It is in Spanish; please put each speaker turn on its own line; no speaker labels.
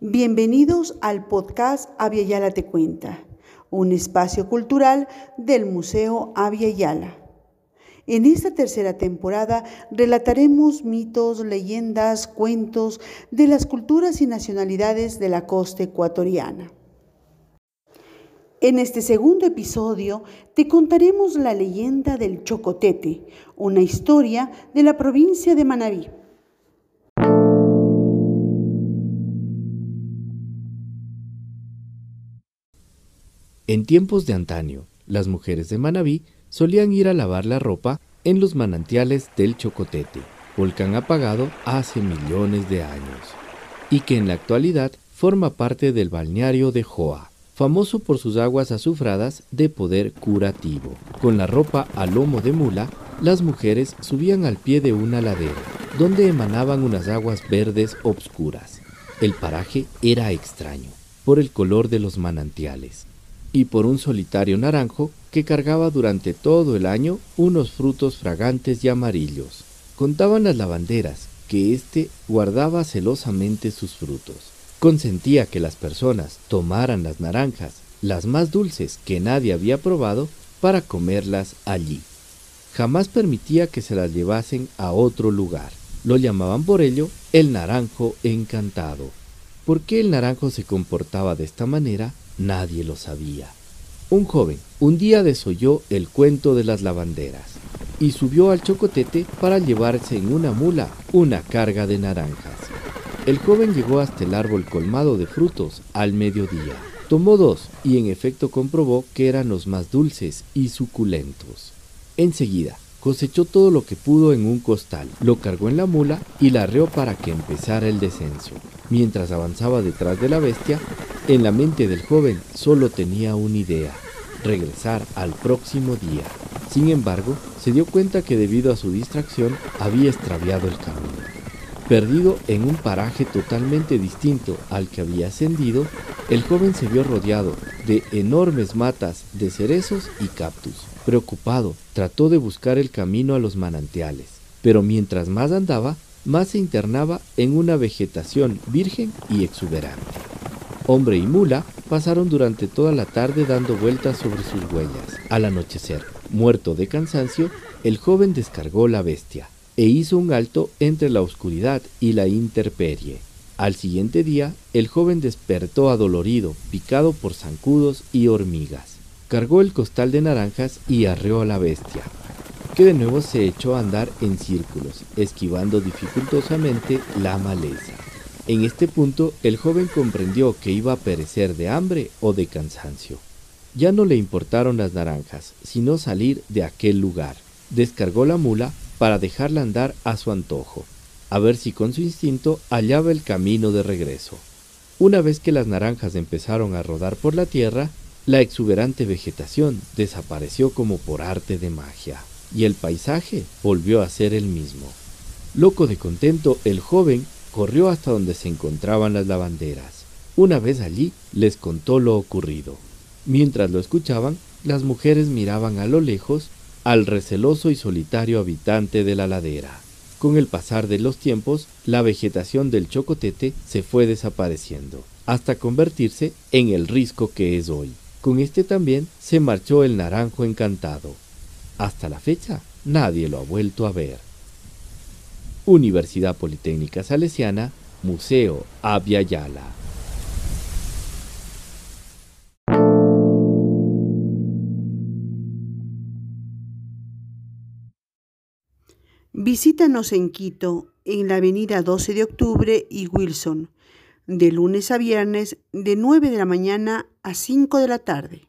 Bienvenidos al podcast Avia Te Cuenta, un espacio cultural del Museo Avia. En esta tercera temporada relataremos mitos, leyendas, cuentos de las culturas y nacionalidades de la costa ecuatoriana. En este segundo episodio te contaremos la leyenda del Chocotete, una historia de la provincia de Manabí.
En tiempos de antaño, las mujeres de Manabí solían ir a lavar la ropa en los manantiales del Chocotete, volcán apagado hace millones de años, y que en la actualidad forma parte del balneario de Joa, famoso por sus aguas azufradas de poder curativo. Con la ropa a lomo de mula, las mujeres subían al pie de una ladera, donde emanaban unas aguas verdes obscuras. El paraje era extraño, por el color de los manantiales y por un solitario naranjo que cargaba durante todo el año unos frutos fragantes y amarillos. Contaban las lavanderas que éste guardaba celosamente sus frutos. Consentía que las personas tomaran las naranjas, las más dulces que nadie había probado, para comerlas allí. Jamás permitía que se las llevasen a otro lugar. Lo llamaban por ello el naranjo encantado. ¿Por qué el naranjo se comportaba de esta manera? Nadie lo sabía. Un joven un día desoyó el cuento de las lavanderas y subió al chocotete para llevarse en una mula una carga de naranjas. El joven llegó hasta el árbol colmado de frutos al mediodía. Tomó dos y en efecto comprobó que eran los más dulces y suculentos. Enseguida cosechó todo lo que pudo en un costal, lo cargó en la mula y la arreó para que empezara el descenso. Mientras avanzaba detrás de la bestia, en la mente del joven solo tenía una idea, regresar al próximo día. Sin embargo, se dio cuenta que debido a su distracción había extraviado el camino. Perdido en un paraje totalmente distinto al que había ascendido, el joven se vio rodeado de enormes matas de cerezos y cactus. Preocupado, trató de buscar el camino a los manantiales, pero mientras más andaba, más se internaba en una vegetación virgen y exuberante. Hombre y mula pasaron durante toda la tarde dando vueltas sobre sus huellas. Al anochecer, muerto de cansancio, el joven descargó la bestia e hizo un alto entre la oscuridad y la intemperie. Al siguiente día, el joven despertó adolorido, picado por zancudos y hormigas. Cargó el costal de naranjas y arreó a la bestia, que de nuevo se echó a andar en círculos, esquivando dificultosamente la maleza. En este punto el joven comprendió que iba a perecer de hambre o de cansancio. Ya no le importaron las naranjas, sino salir de aquel lugar. Descargó la mula para dejarla andar a su antojo, a ver si con su instinto hallaba el camino de regreso. Una vez que las naranjas empezaron a rodar por la tierra, la exuberante vegetación desapareció como por arte de magia, y el paisaje volvió a ser el mismo. Loco de contento, el joven corrió hasta donde se encontraban las lavanderas. Una vez allí les contó lo ocurrido. Mientras lo escuchaban, las mujeres miraban a lo lejos al receloso y solitario habitante de la ladera. Con el pasar de los tiempos, la vegetación del chocotete se fue desapareciendo, hasta convertirse en el risco que es hoy. Con este también se marchó el naranjo encantado. Hasta la fecha, nadie lo ha vuelto a ver. Universidad Politécnica Salesiana, Museo Abya Yala.
Visítanos en Quito, en la avenida 12 de octubre y Wilson, de lunes a viernes de 9 de la mañana a 5 de la tarde.